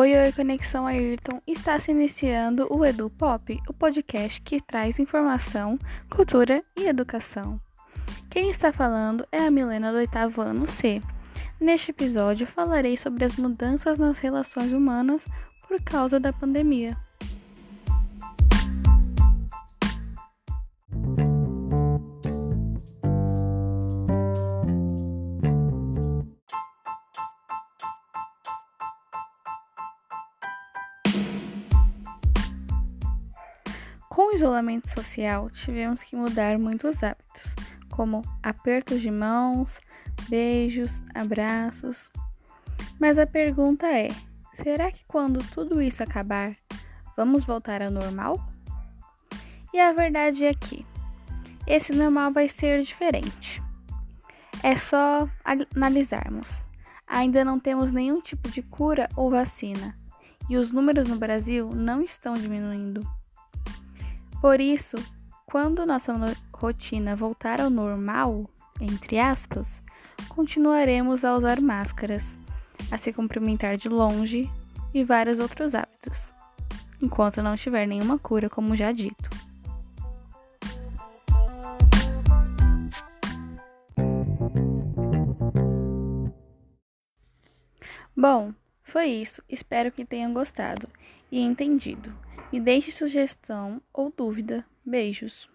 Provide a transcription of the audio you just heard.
Oi, oi, Conexão Ayrton. Está se iniciando o Edu Pop, o podcast que traz informação, cultura e educação. Quem está falando é a Milena do oitavo ano C. Neste episódio falarei sobre as mudanças nas relações humanas por causa da pandemia. Com o isolamento social, tivemos que mudar muitos hábitos, como apertos de mãos, beijos, abraços. Mas a pergunta é: será que quando tudo isso acabar, vamos voltar ao normal? E a verdade é que esse normal vai ser diferente. É só analisarmos. Ainda não temos nenhum tipo de cura ou vacina, e os números no Brasil não estão diminuindo. Por isso, quando nossa rotina voltar ao normal, entre aspas, continuaremos a usar máscaras, a se cumprimentar de longe e vários outros hábitos, enquanto não tiver nenhuma cura, como já dito. Bom, foi isso. Espero que tenham gostado e entendido. Me deixe sugestão ou dúvida. Beijos.